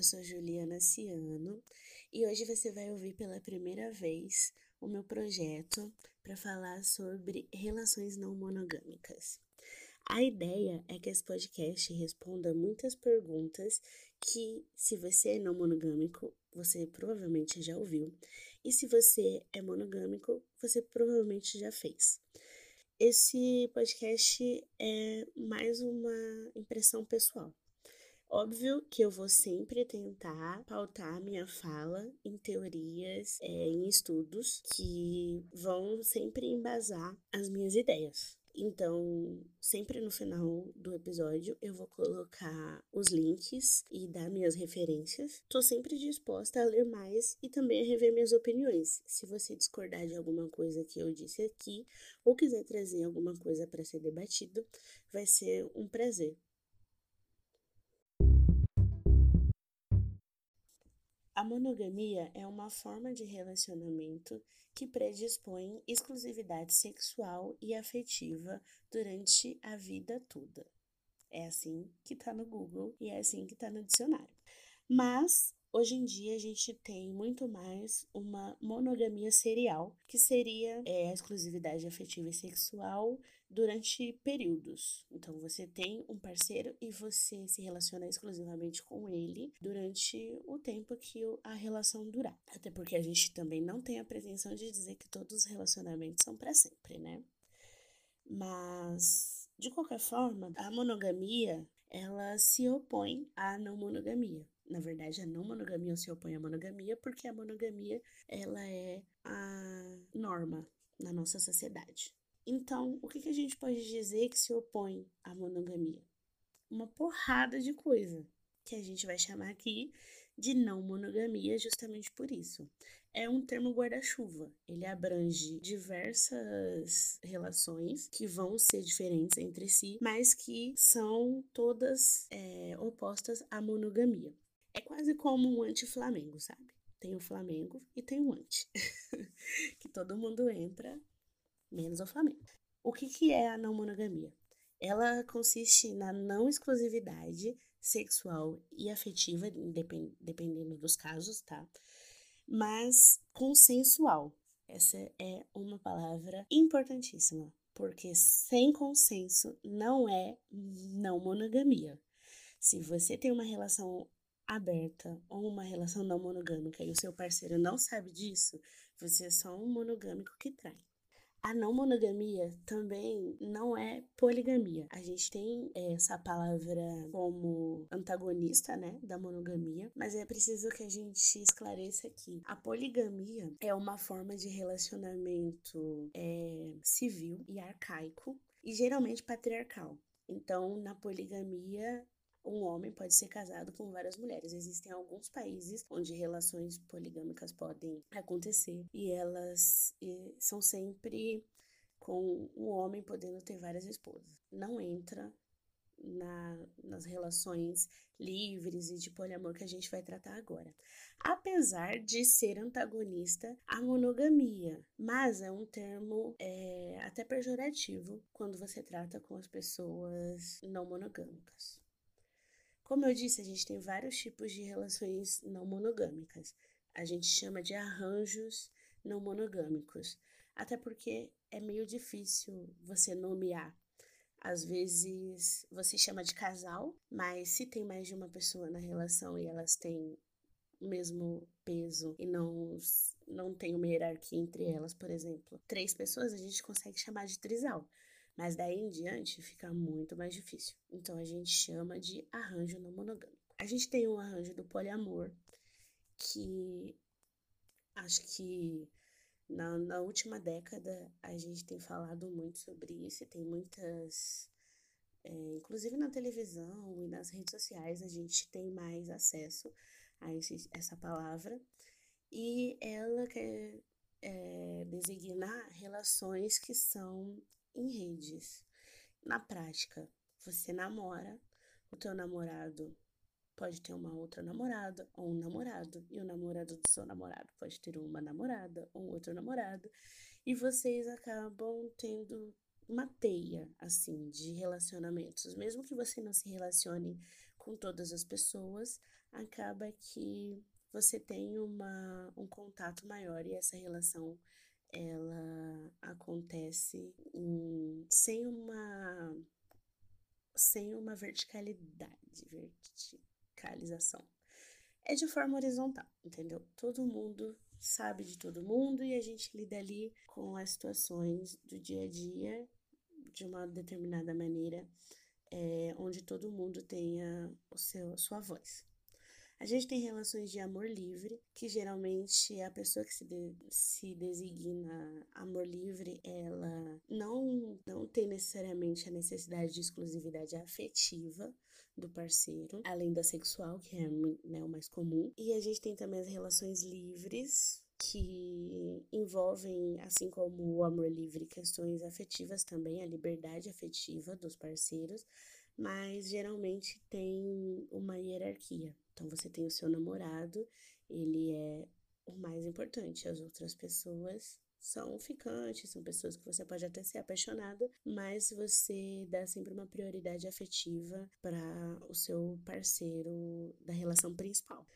eu sou Juliana Ciano e hoje você vai ouvir pela primeira vez o meu projeto para falar sobre relações não monogâmicas. A ideia é que esse podcast responda muitas perguntas que, se você é não monogâmico, você provavelmente já ouviu, e se você é monogâmico, você provavelmente já fez. Esse podcast é mais uma impressão pessoal. Óbvio que eu vou sempre tentar pautar minha fala em teorias, é, em estudos que vão sempre embasar as minhas ideias. Então, sempre no final do episódio eu vou colocar os links e dar minhas referências. Estou sempre disposta a ler mais e também a rever minhas opiniões. Se você discordar de alguma coisa que eu disse aqui ou quiser trazer alguma coisa para ser debatido, vai ser um prazer. A monogamia é uma forma de relacionamento que predispõe exclusividade sexual e afetiva durante a vida toda. É assim que está no Google e é assim que está no dicionário. Mas Hoje em dia a gente tem muito mais uma monogamia serial, que seria é, a exclusividade afetiva e sexual durante períodos. Então você tem um parceiro e você se relaciona exclusivamente com ele durante o tempo que a relação durar. Até porque a gente também não tem a pretensão de dizer que todos os relacionamentos são para sempre, né? Mas de qualquer forma, a monogamia ela se opõe à não monogamia na verdade, a não monogamia se opõe à monogamia, porque a monogamia ela é a norma na nossa sociedade. Então, o que, que a gente pode dizer que se opõe à monogamia? Uma porrada de coisa que a gente vai chamar aqui de não monogamia, justamente por isso. É um termo guarda-chuva. Ele abrange diversas relações que vão ser diferentes entre si, mas que são todas é, opostas à monogamia. É quase como um anti-Flamengo, sabe? Tem o Flamengo e tem o anti. que todo mundo entra, menos o Flamengo. O que, que é a não monogamia? Ela consiste na não exclusividade sexual e afetiva, dependendo dos casos, tá? Mas consensual. Essa é uma palavra importantíssima, porque sem consenso não é não monogamia. Se você tem uma relação aberta ou uma relação não monogâmica e o seu parceiro não sabe disso, você é só um monogâmico que trai. A não monogamia também não é poligamia. A gente tem essa palavra como antagonista, né, da monogamia, mas é preciso que a gente esclareça aqui. A poligamia é uma forma de relacionamento é, civil e arcaico e geralmente patriarcal. Então, na poligamia, um homem pode ser casado com várias mulheres. Existem alguns países onde relações poligâmicas podem acontecer e elas e são sempre com o homem podendo ter várias esposas. Não entra na, nas relações livres e de poliamor que a gente vai tratar agora. Apesar de ser antagonista à monogamia, mas é um termo é, até pejorativo quando você trata com as pessoas não monogâmicas. Como eu disse, a gente tem vários tipos de relações não monogâmicas. A gente chama de arranjos não monogâmicos, até porque é meio difícil você nomear. Às vezes você chama de casal, mas se tem mais de uma pessoa na relação e elas têm o mesmo peso e não, não tem uma hierarquia entre elas, por exemplo, três pessoas a gente consegue chamar de trisal. Mas daí em diante fica muito mais difícil. Então a gente chama de arranjo não monogâmico. A gente tem um arranjo do poliamor, que acho que na, na última década a gente tem falado muito sobre isso, tem muitas. É, inclusive na televisão e nas redes sociais a gente tem mais acesso a esse, essa palavra. E ela quer é, designar relações que são em redes. Na prática, você namora, o teu namorado pode ter uma outra namorada ou um namorado, e o namorado do seu namorado pode ter uma namorada ou outro namorado, e vocês acabam tendo uma teia assim de relacionamentos, mesmo que você não se relacione com todas as pessoas, acaba que você tem uma, um contato maior e essa relação ela acontece em, sem uma sem uma verticalidade, verticalização. É de forma horizontal, entendeu? Todo mundo sabe de todo mundo e a gente lida ali com as situações do dia a dia de uma determinada maneira, é, onde todo mundo tenha o seu, sua voz. A gente tem relações de amor livre, que geralmente a pessoa que se, de, se designa amor livre, ela não, não tem necessariamente a necessidade de exclusividade afetiva do parceiro, além da sexual, que é né, o mais comum. E a gente tem também as relações livres, que envolvem, assim como o amor livre, questões afetivas também, a liberdade afetiva dos parceiros, mas geralmente tem uma hierarquia. Então você tem o seu namorado, ele é o mais importante. As outras pessoas são ficantes, são pessoas que você pode até ser apaixonado, mas você dá sempre uma prioridade afetiva para o seu parceiro da relação principal.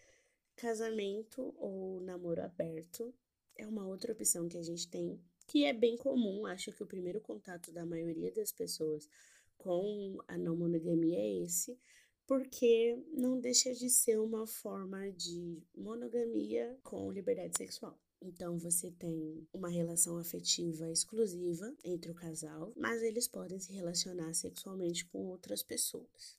Casamento ou namoro aberto é uma outra opção que a gente tem, que é bem comum. Acho que o primeiro contato da maioria das pessoas com a não monogamia é esse, porque não deixa de ser uma forma de monogamia com liberdade sexual. Então você tem uma relação afetiva exclusiva entre o casal, mas eles podem se relacionar sexualmente com outras pessoas.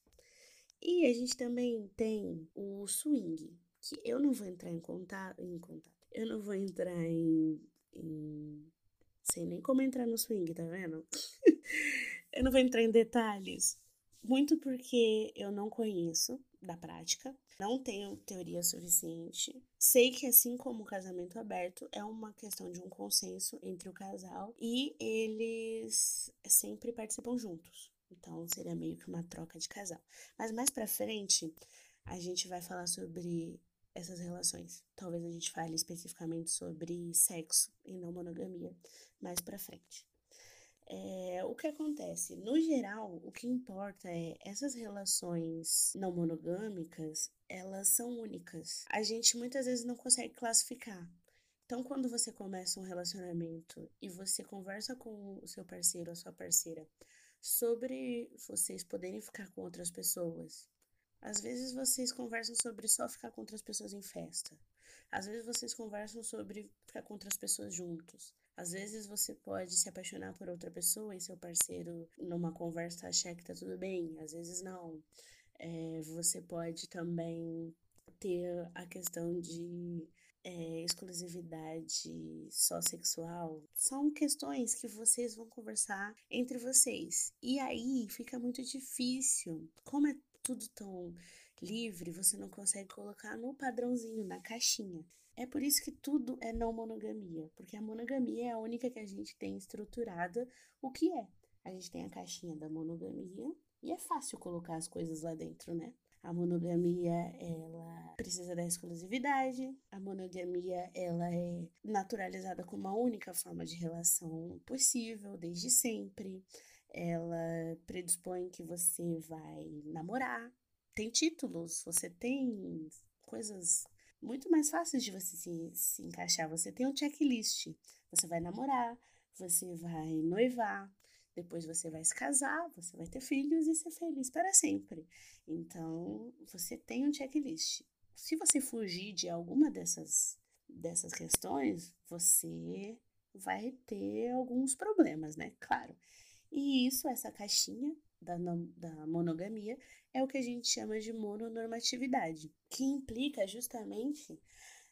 E a gente também tem o swing, que eu não vou entrar em contato, em contato. Eu não vou entrar em, em sei nem como entrar no swing, tá vendo? eu não vou entrar em detalhes, muito porque eu não conheço da prática, não tenho teoria suficiente. Sei que, assim como o casamento aberto, é uma questão de um consenso entre o casal e eles sempre participam juntos. Então, seria meio que uma troca de casal. Mas mais pra frente, a gente vai falar sobre essas relações. Talvez a gente fale especificamente sobre sexo e não monogamia mais pra frente. É, o que acontece? No geral, o que importa é essas relações não monogâmicas, elas são únicas. A gente muitas vezes não consegue classificar. Então, quando você começa um relacionamento e você conversa com o seu parceiro, a sua parceira, sobre vocês poderem ficar com outras pessoas, às vezes vocês conversam sobre só ficar com outras pessoas em festa. Às vezes vocês conversam sobre ficar com outras pessoas juntos. Às vezes você pode se apaixonar por outra pessoa e seu parceiro, numa conversa, achar que tá tudo bem, às vezes não. É, você pode também ter a questão de é, exclusividade só sexual. São questões que vocês vão conversar entre vocês. E aí fica muito difícil. Como é tudo tão livre, você não consegue colocar no padrãozinho, na caixinha. É por isso que tudo é não monogamia, porque a monogamia é a única que a gente tem estruturada o que é. A gente tem a caixinha da monogamia e é fácil colocar as coisas lá dentro, né? A monogamia, ela precisa da exclusividade. A monogamia, ela é naturalizada como uma única forma de relação possível desde sempre. Ela predispõe que você vai namorar. Tem títulos, você tem coisas muito mais fácil de você se, se encaixar. Você tem um checklist. Você vai namorar, você vai noivar, depois você vai se casar, você vai ter filhos e ser feliz para sempre. Então, você tem um checklist. Se você fugir de alguma dessas, dessas questões, você vai ter alguns problemas, né? Claro. E isso, essa caixinha da, da monogamia, é o que a gente chama de mononormatividade, que implica justamente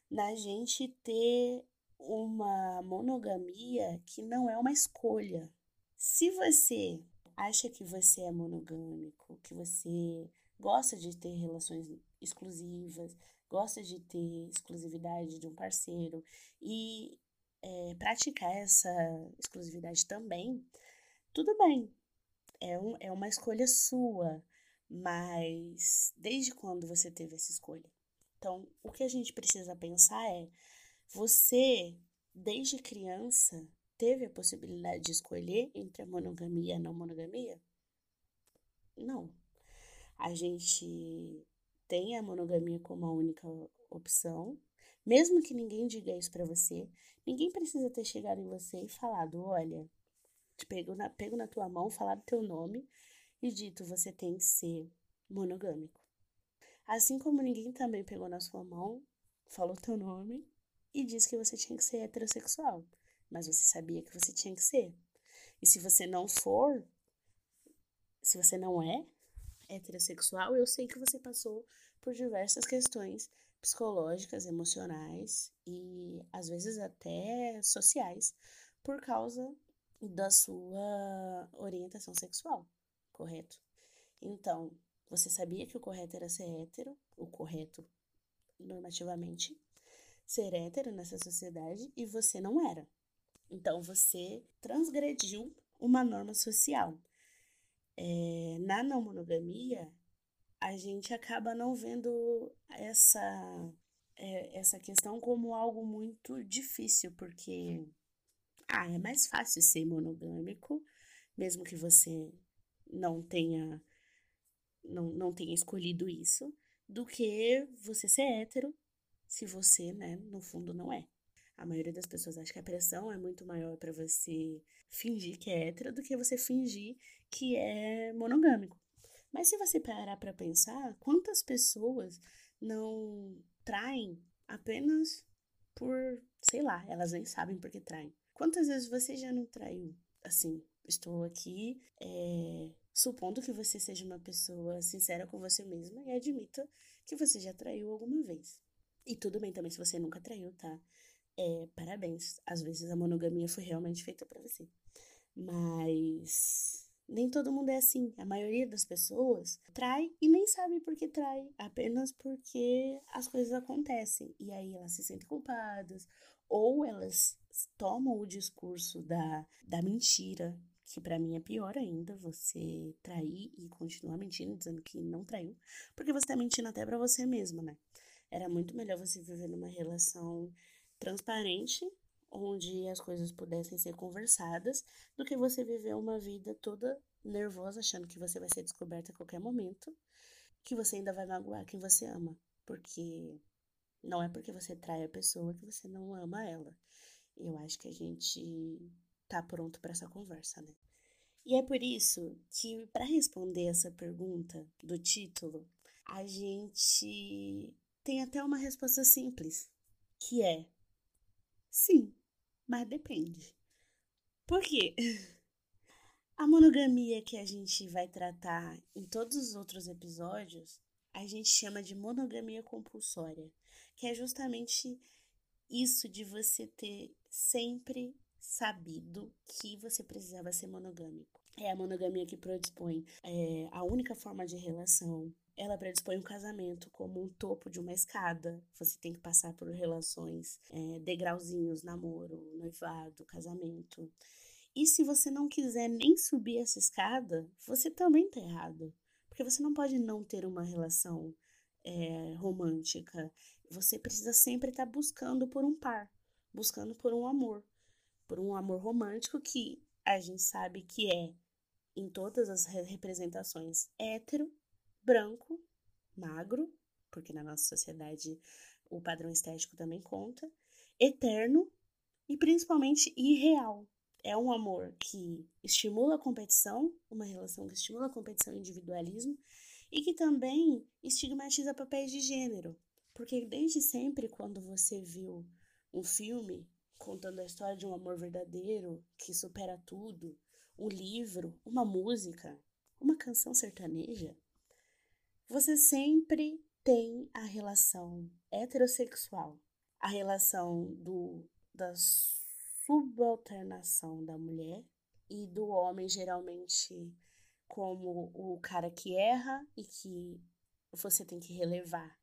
na gente ter uma monogamia que não é uma escolha. Se você acha que você é monogâmico, que você gosta de ter relações exclusivas, gosta de ter exclusividade de um parceiro e é, praticar essa exclusividade também, tudo bem, é, um, é uma escolha sua, mas desde quando você teve essa escolha? Então, o que a gente precisa pensar é: você, desde criança, teve a possibilidade de escolher entre a monogamia e a não monogamia? Não. A gente tem a monogamia como a única opção, mesmo que ninguém diga isso para você, ninguém precisa ter chegado em você e falado, olha, te pego na, pego na tua mão, falado teu nome e dito, você tem que ser monogâmico. Assim como ninguém também pegou na sua mão, falou teu nome e disse que você tinha que ser heterossexual, mas você sabia que você tinha que ser. E se você não for, se você não é heterossexual, eu sei que você passou por diversas questões psicológicas, emocionais e às vezes até sociais por causa da sua orientação sexual, correto? Então, você sabia que o correto era ser hétero, o correto normativamente ser hétero nessa sociedade e você não era. Então você transgrediu uma norma social. É, na não monogamia, a gente acaba não vendo essa, é, essa questão como algo muito difícil, porque ah, é mais fácil ser monogâmico, mesmo que você não tenha não, não tenha escolhido isso, do que você ser hétero, se você, né, no fundo não é. A maioria das pessoas acha que a pressão é muito maior para você fingir que é hétero do que você fingir que é monogâmico. Mas se você parar para pensar, quantas pessoas não traem apenas por, sei lá, elas nem sabem por que traem. Quantas vezes você já não traiu? Assim, estou aqui é, supondo que você seja uma pessoa sincera com você mesma e admita que você já traiu alguma vez. E tudo bem também se você nunca traiu, tá? É, parabéns. Às vezes a monogamia foi realmente feita para você. Mas nem todo mundo é assim. A maioria das pessoas trai e nem sabe por que trai, apenas porque as coisas acontecem. E aí elas se sentem culpadas, ou elas tomam o discurso da, da mentira, que para mim é pior ainda, você trair e continuar mentindo, dizendo que não traiu, porque você tá mentindo até para você mesmo, né? Era muito melhor você viver numa relação transparente, onde as coisas pudessem ser conversadas, do que você viver uma vida toda nervosa, achando que você vai ser descoberta a qualquer momento, que você ainda vai magoar quem você ama, porque não é porque você trai a pessoa que você não ama ela. Eu acho que a gente tá pronto para essa conversa, né? E é por isso que, para responder essa pergunta do título, a gente tem até uma resposta simples, que é sim, mas depende. Por quê? A monogamia que a gente vai tratar em todos os outros episódios, a gente chama de monogamia compulsória, que é justamente isso de você ter sempre sabido que você precisava ser monogâmico. É a monogamia que predispõe é, a única forma de relação. Ela predispõe o casamento como um topo de uma escada. Você tem que passar por relações, é, degrauzinhos, namoro, noivado, casamento. E se você não quiser nem subir essa escada, você também tá errado. Porque você não pode não ter uma relação é, romântica. Você precisa sempre estar tá buscando por um par, buscando por um amor por um amor romântico que a gente sabe que é em todas as representações hétero, branco, magro, porque na nossa sociedade o padrão estético também conta, eterno e principalmente irreal. É um amor que estimula a competição, uma relação que estimula a competição e individualismo, e que também estigmatiza papéis de gênero. Porque desde sempre, quando você viu um filme contando a história de um amor verdadeiro que supera tudo, um livro, uma música, uma canção sertaneja, você sempre tem a relação heterossexual, a relação do, da subalternação da mulher e do homem, geralmente como o cara que erra e que você tem que relevar.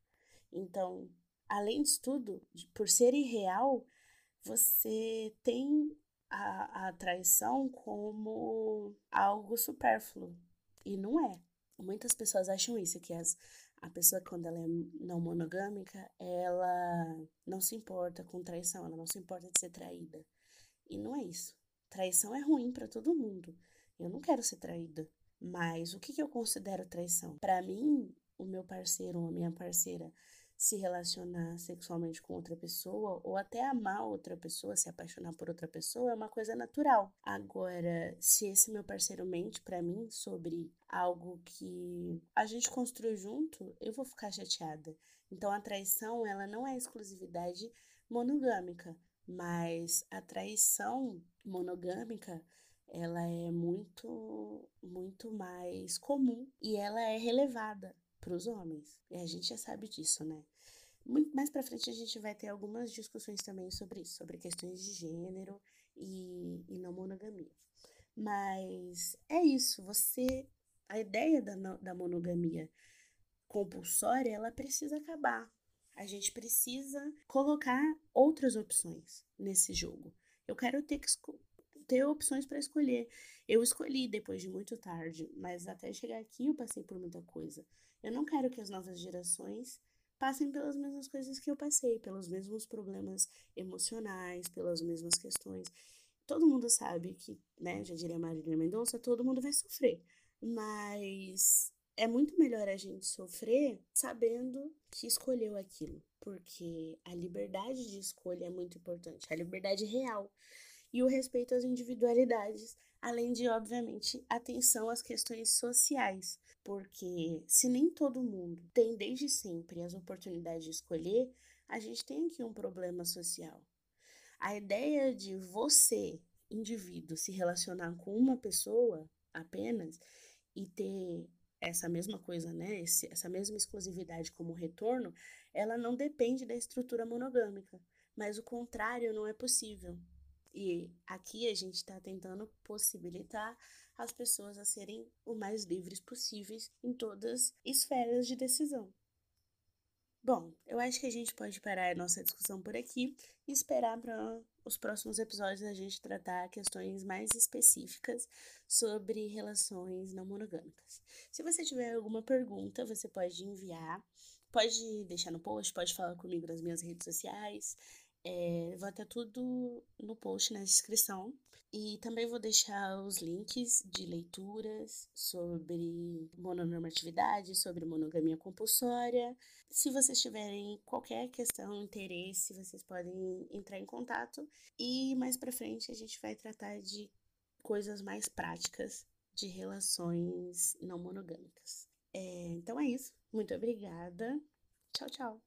Então, além disso tudo, por ser irreal, você tem a, a traição como algo supérfluo. E não é. Muitas pessoas acham isso, que as, a pessoa, quando ela é não monogâmica, ela não se importa com traição, ela não se importa de ser traída. E não é isso. Traição é ruim para todo mundo. Eu não quero ser traída. Mas o que, que eu considero traição? Para mim, o meu parceiro ou a minha parceira se relacionar sexualmente com outra pessoa ou até amar outra pessoa, se apaixonar por outra pessoa, é uma coisa natural. Agora, se esse meu parceiro mente para mim sobre algo que a gente construiu junto, eu vou ficar chateada. Então, a traição, ela não é exclusividade monogâmica, mas a traição monogâmica ela é muito muito mais comum e ela é relevada para os homens. E a gente já sabe disso, né? Muito mais para frente a gente vai ter algumas discussões também sobre isso, sobre questões de gênero e, e não monogamia. Mas é isso, você. A ideia da, da monogamia compulsória, ela precisa acabar. A gente precisa colocar outras opções nesse jogo. Eu quero ter que ter opções para escolher. Eu escolhi depois de muito tarde, mas até chegar aqui eu passei por muita coisa. Eu não quero que as novas gerações passem pelas mesmas coisas que eu passei, pelos mesmos problemas emocionais, pelas mesmas questões. Todo mundo sabe que, né, já diria Marília Mendonça, todo mundo vai sofrer. Mas é muito melhor a gente sofrer sabendo que escolheu aquilo, porque a liberdade de escolha é muito importante, a liberdade real e o respeito às individualidades, além de, obviamente, atenção às questões sociais, porque se nem todo mundo tem desde sempre as oportunidades de escolher, a gente tem aqui um problema social. A ideia de você, indivíduo, se relacionar com uma pessoa apenas e ter essa mesma coisa, né, esse, essa mesma exclusividade como retorno, ela não depende da estrutura monogâmica, mas o contrário não é possível. E aqui a gente está tentando possibilitar as pessoas a serem o mais livres possíveis em todas esferas de decisão. Bom, eu acho que a gente pode parar a nossa discussão por aqui e esperar para os próximos episódios a gente tratar questões mais específicas sobre relações não monogâmicas. Se você tiver alguma pergunta, você pode enviar, pode deixar no post, pode falar comigo nas minhas redes sociais. É, vai ter tudo no post, na descrição. E também vou deixar os links de leituras sobre mononormatividade, sobre monogamia compulsória. Se vocês tiverem qualquer questão, interesse, vocês podem entrar em contato. E mais para frente a gente vai tratar de coisas mais práticas de relações não monogâmicas. É, então é isso. Muito obrigada. Tchau, tchau.